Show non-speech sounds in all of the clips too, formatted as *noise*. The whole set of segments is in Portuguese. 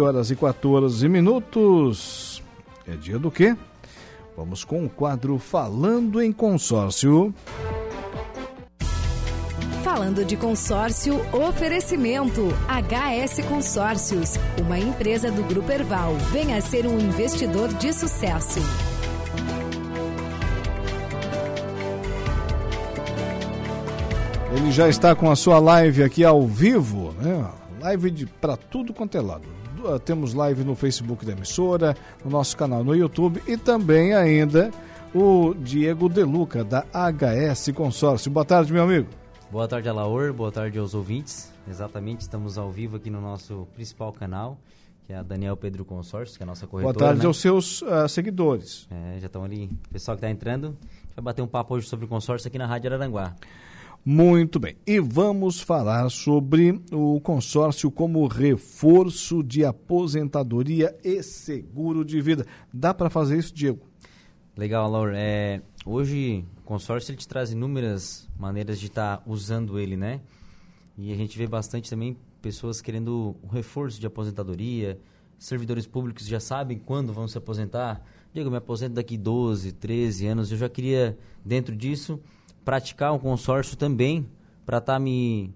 horas e 14 minutos. É dia do quê? Vamos com o quadro Falando em Consórcio. Falando de consórcio, oferecimento HS Consórcios, uma empresa do Grupo Erval. Venha ser um investidor de sucesso. Ele já está com a sua live aqui ao vivo, né? Live para tudo quanto é lado temos live no Facebook da emissora, no nosso canal no YouTube e também ainda o Diego Deluca, da HS Consórcio. Boa tarde, meu amigo. Boa tarde, Alaor. Boa tarde aos ouvintes. Exatamente, estamos ao vivo aqui no nosso principal canal, que é a Daniel Pedro Consórcio, que é a nossa corretora. Boa tarde né? aos seus uh, seguidores. É, já estão ali. O pessoal que está entrando, vai bater um papo hoje sobre consórcio aqui na Rádio Araranguá. Muito bem. E vamos falar sobre o consórcio como reforço de aposentadoria e seguro de vida. Dá para fazer isso, Diego? Legal, Laura. É, hoje o consórcio ele te traz inúmeras maneiras de estar tá usando ele, né? E a gente vê bastante também pessoas querendo o reforço de aposentadoria, servidores públicos já sabem quando vão se aposentar. Diego, me aposento daqui 12, 13 anos. Eu já queria, dentro disso, praticar um consórcio também para estar tá me,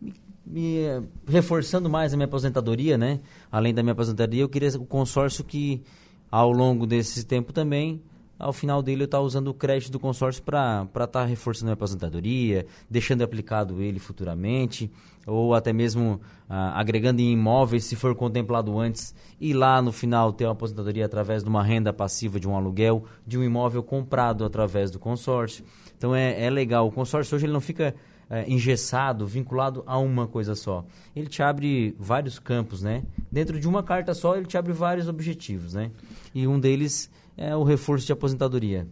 me, me, reforçando mais a minha aposentadoria, né? Além da minha aposentadoria, eu queria o consórcio que ao longo desse tempo também ao final dele eu estar tá usando o crédito do consórcio para estar tá reforçando a aposentadoria, deixando aplicado ele futuramente, ou até mesmo ah, agregando em imóveis, se for contemplado antes, e lá no final ter uma aposentadoria através de uma renda passiva de um aluguel, de um imóvel comprado através do consórcio. Então é, é legal. O consórcio hoje ele não fica é, engessado, vinculado a uma coisa só. Ele te abre vários campos, né? Dentro de uma carta só, ele te abre vários objetivos, né? E um deles é o reforço de aposentadoria.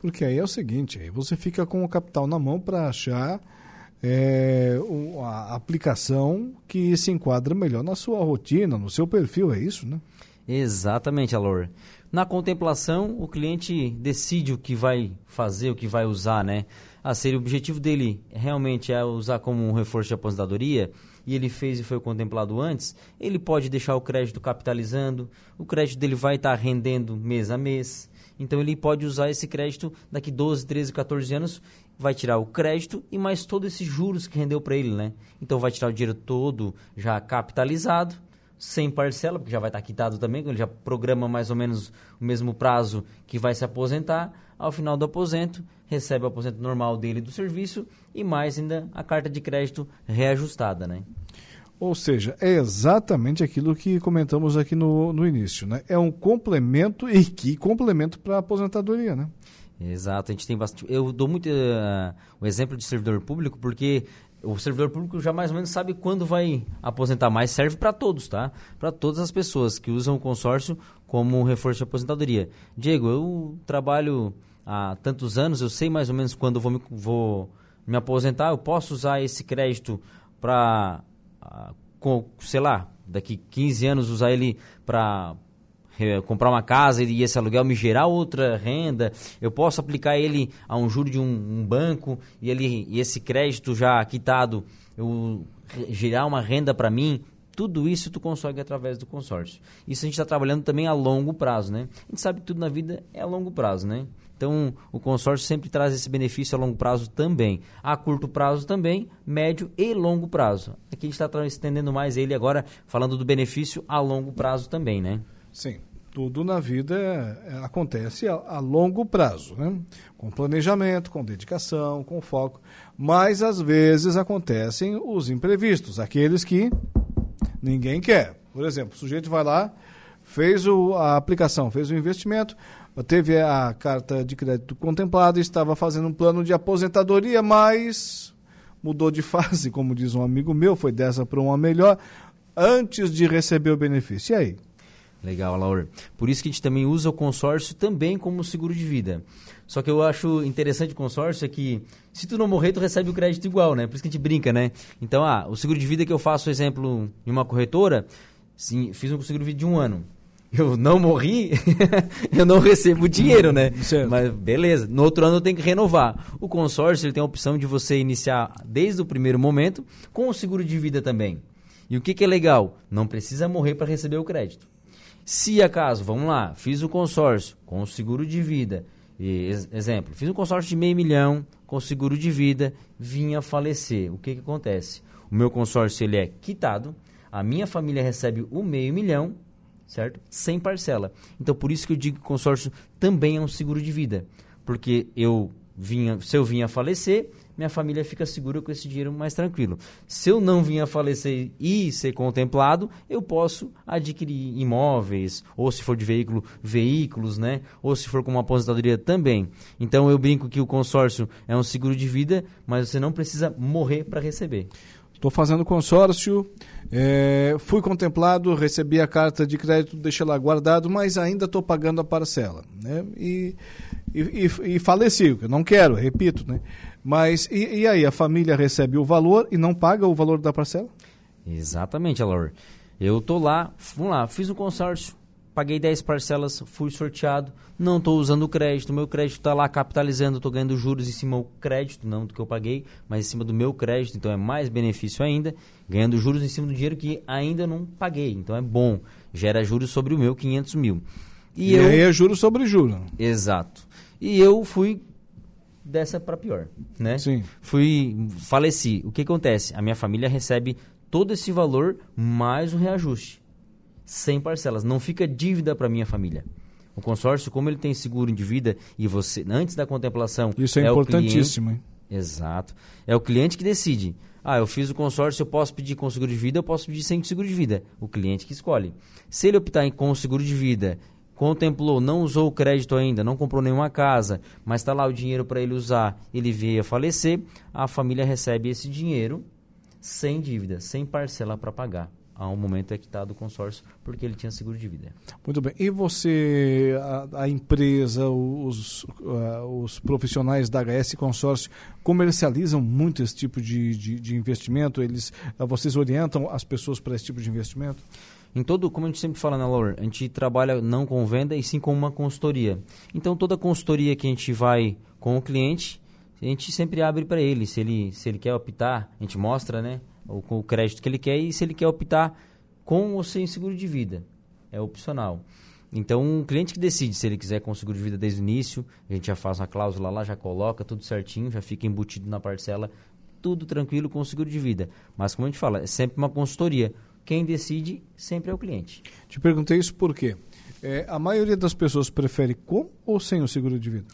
Porque aí é o seguinte, aí você fica com o capital na mão para achar é, a aplicação que se enquadra melhor na sua rotina, no seu perfil, é isso, né? Exatamente, Alor. Na contemplação, o cliente decide o que vai fazer, o que vai usar, né? Ah, se o objetivo dele realmente é usar como um reforço de aposentadoria, e ele fez e foi contemplado antes, ele pode deixar o crédito capitalizando, o crédito dele vai estar rendendo mês a mês. Então ele pode usar esse crédito daqui 12, 13, 14 anos, vai tirar o crédito e mais todos esses juros que rendeu para ele, né? Então vai tirar o dinheiro todo já capitalizado sem parcela, porque já vai estar quitado também, ele já programa mais ou menos o mesmo prazo que vai se aposentar. Ao final do aposento, recebe o aposento normal dele do serviço e mais ainda a carta de crédito reajustada, né? Ou seja, é exatamente aquilo que comentamos aqui no, no início, né? É um complemento e que complemento para a aposentadoria, né? Exato, a gente tem bastante. Eu dou muito uh, o exemplo de servidor público porque o servidor público já mais ou menos sabe quando vai aposentar mais, serve para todos, tá? Para todas as pessoas que usam o consórcio como reforço de aposentadoria. Diego, eu trabalho há tantos anos, eu sei mais ou menos quando vou me, vou me aposentar, eu posso usar esse crédito para, ah, sei lá, daqui 15 anos usar ele para comprar uma casa e esse aluguel me gerar outra renda, eu posso aplicar ele a um juro de um, um banco e, ele, e esse crédito já quitado eu, gerar uma renda para mim, tudo isso tu consegue através do consórcio. Isso a gente está trabalhando também a longo prazo, né? A gente sabe que tudo na vida é a longo prazo, né? Então, o consórcio sempre traz esse benefício a longo prazo também. A curto prazo também, médio e longo prazo. Aqui a gente está estendendo mais ele agora, falando do benefício a longo prazo também, né? Sim, tudo na vida é, acontece a, a, longo prazo, né? com planejamento, com dedicação, com foco. Mas às vezes acontecem os imprevistos, aqueles que ninguém quer. Por exemplo, o sujeito vai lá, fez o, a aplicação, fez o investimento, teve a carta de crédito contemplada, estava fazendo um plano de aposentadoria, mas mudou de *laughs* fase, como diz um amigo meu, foi dessa para uma melhor, antes de receber o benefício. E aí? Legal, Laura. Por isso que a gente também usa o consórcio também como seguro de vida. Só que eu acho interessante o consórcio é que se tu não morrer, tu recebe o crédito igual, né? Por isso que a gente brinca, né? Então, ah, o seguro de vida que eu faço, exemplo, em uma corretora, sim, fiz um seguro de vida de um ano. Eu não morri, *laughs* eu não recebo dinheiro, né? *laughs* Certo. Mas beleza, no outro ano eu tenho que renovar. O consórcio ele tem a opção de você iniciar desde o primeiro momento com o seguro de vida também. E o que, que é legal? Não precisa morrer para receber o crédito. Se acaso, vamos lá, fiz o consórcio com o seguro de vida, e, exemplo, fiz um consórcio de meio milhão com seguro de vida, vinha falecer. O que, que acontece? O meu consórcio ele é quitado, a minha família recebe o meio milhão, certo? Sem parcela. Então, por isso que eu digo que consórcio também é um seguro de vida. Porque eu vinha, se eu vinha falecer, minha família fica segura com esse dinheiro mais tranquilo. Se eu não vinha falecer e ser contemplado, eu posso adquirir imóveis, ou se for de veículo, veículos, né? Ou se for com uma aposentadoria também. Então eu brinco que o consórcio é um seguro de vida, mas você não precisa morrer para receber. Estou fazendo consórcio, é, fui contemplado, recebi a carta de crédito, deixei lá guardado, mas ainda estou pagando a parcela. Né? E, e, e, e faleci, eu não quero, repito. Né? Mas e, e, aí, a família recebe o valor e não paga o valor da parcela? Exatamente, Alaur. Eu tô lá, vamos lá, fiz um consórcio, paguei 10 parcelas, fui sorteado, não estou usando o crédito, meu crédito está lá capitalizando, estou ganhando juros em cima do crédito, não do que eu paguei, mas em cima do meu crédito, então é mais benefício ainda, ganhando juros em cima do dinheiro que ainda não paguei, então é bom, gera juros sobre o meu 500 mil. E, e eu... aí é juros sobre juros. Exato. E eu fui dessa para pior, né? Sim. Fui, faleci. O que acontece? A minha família recebe todo esse valor mais o reajuste, sem parcelas. Não fica dívida para minha família. O consórcio, como ele tem seguro de vida e você antes da contemplação, isso é, é importantíssimo. Cliente, exato. É o cliente que decide. Ah, eu fiz o consórcio, eu posso pedir com seguro de vida, eu posso pedir sem seguro de vida. O cliente que escolhe. Se ele optar em com seguro de vida contemplou, não usou o crédito ainda, não comprou nenhuma casa, mas está lá o dinheiro para ele usar, ele veio a falecer, a família recebe esse dinheiro sem dívida, sem parcela para pagar. Há um momento é quitado o consórcio porque ele tinha seguro de vida. Muito bem. E você, a, a empresa, os, uh, os profissionais da HS Consórcio comercializam muito esse tipo de, de, de investimento? Eles, uh, vocês orientam as pessoas para esse tipo de investimento? Em todo, como a gente sempre fala na Laura, a gente trabalha não com venda e sim com uma consultoria. Então toda consultoria que a gente vai com o cliente, a gente sempre abre para ele. Se ele se ele quer optar, a gente mostra, né, o, o crédito que ele quer e se ele quer optar com ou sem seguro de vida, é opcional. Então, um cliente que decide se ele quiser com seguro de vida desde o início, a gente já faz uma cláusula lá, já coloca tudo certinho, já fica embutido na parcela, tudo tranquilo com o seguro de vida. Mas, como a gente fala, é sempre uma consultoria. Quem decide sempre é o cliente. Te perguntei isso porque é, a maioria das pessoas prefere com ou sem o seguro de vida?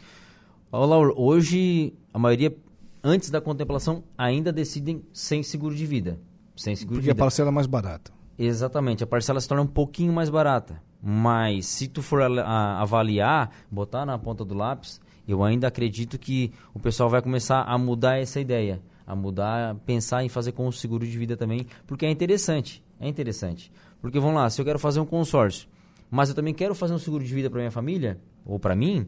Olá, hoje a maioria, antes da contemplação, ainda decidem sem seguro de vida. Sem seguro porque de vida. a parcela é mais barata. Exatamente, a parcela se torna um pouquinho mais barata. Mas se tu for a, a, avaliar, botar na ponta do lápis, eu ainda acredito que o pessoal vai começar a mudar essa ideia, a mudar, pensar em fazer com o seguro de vida também, porque é interessante. É interessante. Porque vamos lá, se eu quero fazer um consórcio, mas eu também quero fazer um seguro de vida para minha família, ou para mim,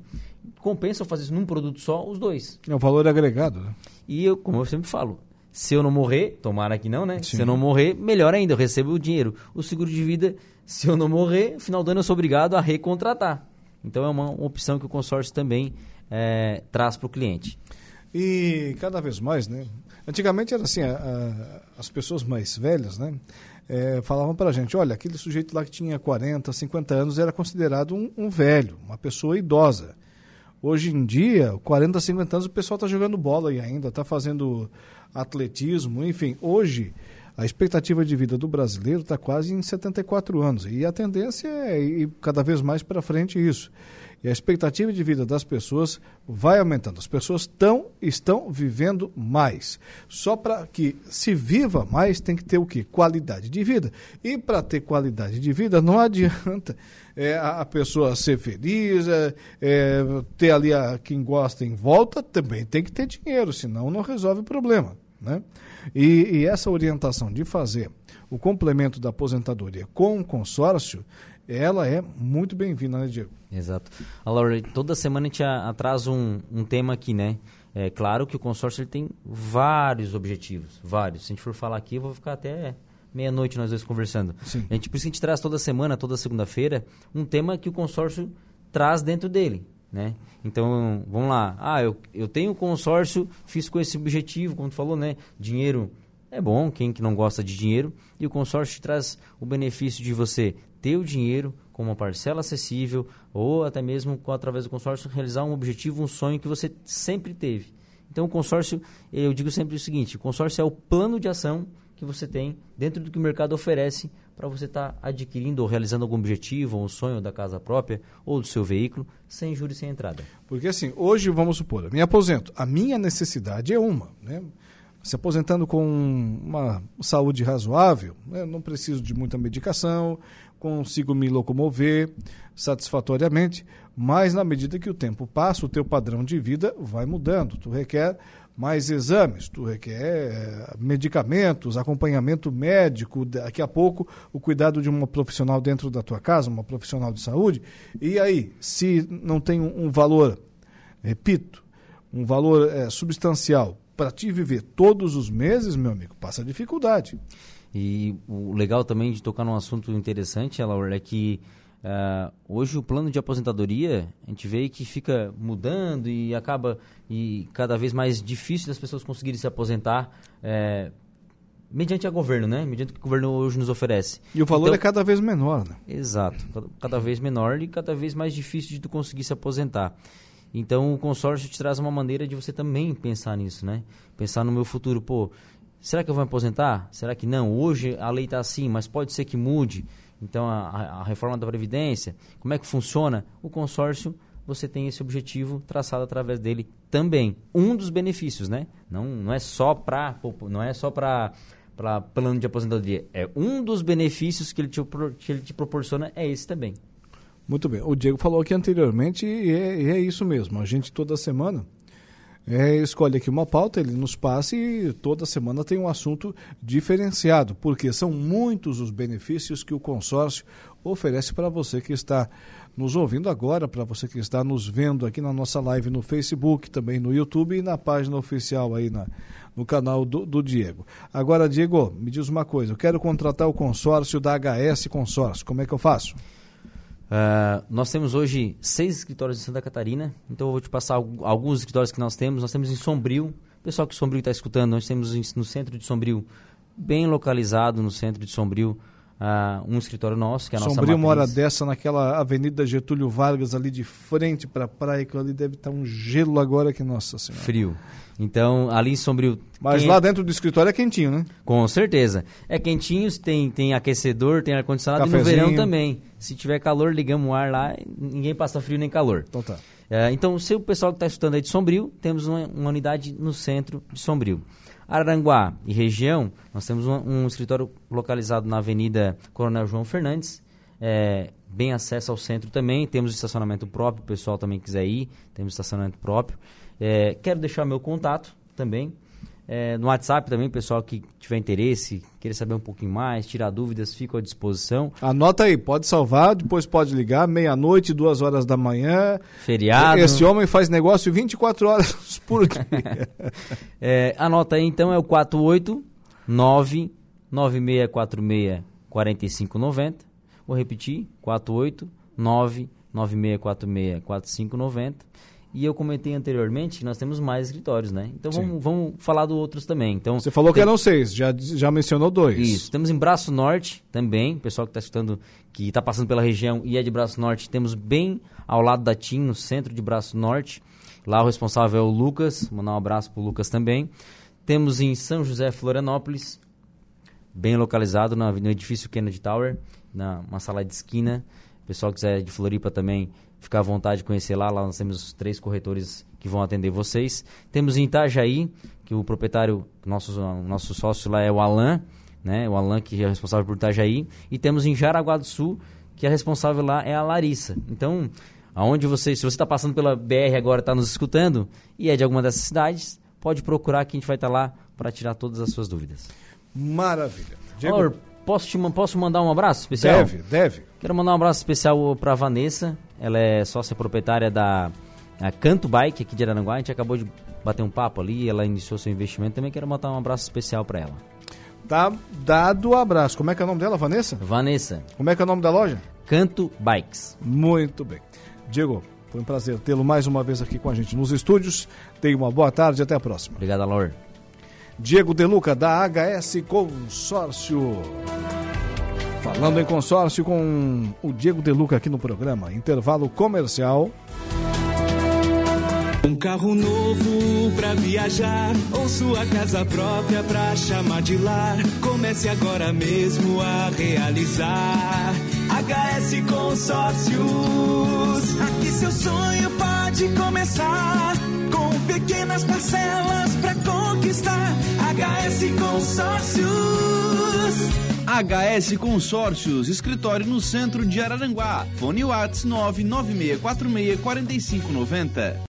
compensa eu fazer isso num produto só, os dois. É o valor agregado, né? E eu, como eu sempre falo, se eu não morrer, tomara que não, né? Sim. Se eu não morrer, melhor ainda, eu recebo o dinheiro. O seguro de vida, se eu não morrer, final do ano eu sou obrigado a recontratar. Então é uma, uma opção que o consórcio também é, traz para o cliente. E cada vez mais, né? Antigamente era assim, a, a, as pessoas mais velhas, né? É, falavam para a gente, olha, aquele sujeito lá que tinha 40, 50 anos era considerado um, um velho, uma pessoa idosa. Hoje em dia, 40, 50 anos, o pessoal está jogando bola e ainda, está fazendo atletismo, enfim. Hoje, a expectativa de vida do brasileiro está quase em 74 anos. E a tendência é ir cada vez mais para frente isso. E a expectativa de vida das pessoas vai aumentando. As pessoas tão, estão vivendo mais. Só para que se viva mais, tem que ter o quê? Qualidade de vida. E para ter qualidade de vida, não *laughs* adianta é, a pessoa ser feliz, é, é, ter ali a, quem gosta em volta, também tem que ter dinheiro, senão não resolve o problema. Né? E, e essa orientação de fazer o complemento da aposentadoria com o consórcio ela é muito bem-vinda, né, Diego? Exato. A Laura, toda semana a gente traz um, um tema aqui, né? É claro que o consórcio ele tem vários objetivos, vários. Se a gente for falar aqui, eu vou ficar até meia-noite nós dois conversando. Sim. A gente, por isso que a gente traz toda semana, toda segunda-feira, um tema que o consórcio traz dentro dele. Né? Então, vamos lá. Ah, eu, eu tenho consórcio, fiz com esse objetivo, como tu falou, né? Dinheiro é bom, quem que não gosta de dinheiro, e o consórcio te traz o benefício de você ter o dinheiro com uma parcela acessível ou até mesmo com, através do consórcio realizar um objetivo, um sonho que você sempre teve. Então o consórcio, eu digo sempre o seguinte, o consórcio é o plano de ação que você tem dentro do que o mercado oferece para você estar tá adquirindo ou realizando algum objetivo, ou um sonho da casa própria ou do seu veículo, sem juros e sem entrada. Porque assim, hoje vamos supor, me aposento, a minha necessidade é uma, né? Se aposentando com uma saúde razoável, né? não preciso de muita medicação, consigo me locomover satisfatoriamente, mas na medida que o tempo passa, o teu padrão de vida vai mudando. Tu requer mais exames, tu requer eh, medicamentos, acompanhamento médico, daqui a pouco o cuidado de uma profissional dentro da tua casa, uma profissional de saúde. E aí, se não tem um, valor, repito, um valor é, substancial para te viver todos os meses, meu amigo, passa dificuldade. E o legal também de tocar num assunto interessante, Laura, é que Uh, hoje o plano de aposentadoria a gente vê que fica mudando e acaba e cada vez mais difícil das pessoas conseguirem se aposentar é, mediante a governo, né? Mediante o que o governo hoje nos oferece. E o valor então, é cada vez menor, né? Exato, cada vez menor e cada vez mais difícil de tu conseguir se aposentar. Então o consórcio te traz uma maneira de você também pensar nisso, né? Pensar no meu futuro, pô, será que eu vou me aposentar? Será que não? Hoje a lei está assim, mas pode ser que mude. Então, a, a reforma da Previdência, como é que funciona? O consórcio, você tem esse objetivo traçado através dele também. Um dos benefícios, né? Não, não é só para não é só para plano de aposentadoria. É um dos benefícios que ele, te, que ele te proporciona é esse também. Muito bem. O Diego falou aqui anteriormente e é, é isso mesmo. A gente toda semana é, escolhe aqui uma pauta, ele nos passa e toda semana tem um assunto diferenciado, porque são muitos os benefícios que o consórcio oferece para você que está nos ouvindo agora, para você que está nos vendo aqui na nossa live no Facebook, também no YouTube e na página oficial aí na, no canal do, do Diego. Agora, Diego, me diz uma coisa, eu quero contratar o consórcio da HS Consórcio, como é que eu faço? Uh, nós temos hoje seis escritórios em Santa Catarina, então eu vou te passar alguns escritórios que nós temos. Nós temos em Sombrio, pessoal que Sombrio está escutando, nós temos no centro de Sombrio, bem localizado no centro de Sombrio, uh, um escritório nosso, que é a nossa Sombrio mora dessa naquela Avenida Getúlio Vargas, ali de frente para a praia, que ali deve estar tá um gelo agora que, nossa senhora. Frio. Então, ali em Sombrio... Mas lá dentro do escritório é quentinho, né? Com certeza. É quentinho, tem, tem aquecedor, tem ar-condicionado e no verão também. Se tiver calor, ligamos o ar lá, ninguém passa frio nem calor. Então tá. É, então, se o pessoal que está estudando aí de Sombrio, temos uma, uma, unidade no centro de Sombrio. Araranguá e região, nós temos um, um escritório localizado na Avenida Coronel João Fernandes, é, bem acesso ao centro também. Temos estacionamento próprio, o pessoal também quiser ir, temos estacionamento próprio. É, quero deixar meu contato também. É, no WhatsApp também, pessoal que tiver interesse, querer saber um pouquinho mais, tirar dúvidas, fico à disposição. Anota aí, pode salvar, depois pode ligar, meia-noite, duas horas da manhã. Feriado. Esse homem faz negócio 24 horas *laughs* por dia. *laughs* é, anota aí então, é o 489 9646 4590. Vou repetir, 489 9646 4590 e eu comentei anteriormente que nós temos mais escritórios, né? Então vamos, vamos falar do outros também. Então, Você falou tem... que eram seis, já, já mencionou dois. Isso. Temos em Braço Norte também, pessoal que está escutando, que está passando pela região e é de Braço Norte, temos bem ao lado da TIM, no centro de Braço Norte. Lá o responsável é o Lucas, mandar um abraço para o Lucas também. Temos em São José, Florianópolis, bem localizado no edifício Kennedy Tower, na uma sala de esquina. O pessoal que quiser de Floripa também ficar à vontade de conhecer lá. Lá nós temos três corretores que vão atender vocês. Temos em Itajaí, que o proprietário, nosso, nosso sócio lá é o Alan, né? O Alan que é responsável por Itajaí. E temos em Jaraguá do Sul, que a responsável lá é a Larissa. Então, aonde você, se você está passando pela BR agora, está nos escutando e é de alguma dessas cidades, pode procurar que a gente vai estar tá lá para tirar todas as suas dúvidas. Maravilha. Diego... posso, te, posso mandar um abraço especial? Deve, deve. Quero mandar um abraço especial para Vanessa, ela é sócia proprietária da Canto Bike aqui de Araranguá. A gente acabou de bater um papo ali, ela iniciou seu investimento. Também quero mandar um abraço especial para ela. Tá dado o abraço. Como é que é o nome dela, Vanessa? Vanessa. Como é que é o nome da loja? Canto Bikes. Muito bem. Diego, foi um prazer tê-lo mais uma vez aqui com a gente nos estúdios. Tenha uma boa tarde e até a próxima. Obrigado, Laura. Diego Deluca, da HS Consórcio. Falando em consórcio com o Diego Deluca aqui no programa. Intervalo comercial. Um carro novo pra viajar ou sua casa própria pra chamar de lar. Comece agora mesmo a realizar. HS Consórcios. Aqui seu sonho pode começar com pequenas parcelas pra conquistar. HS Consórcios. HS Consórcios, escritório no centro de Araranguá. Fone Whats 996464590.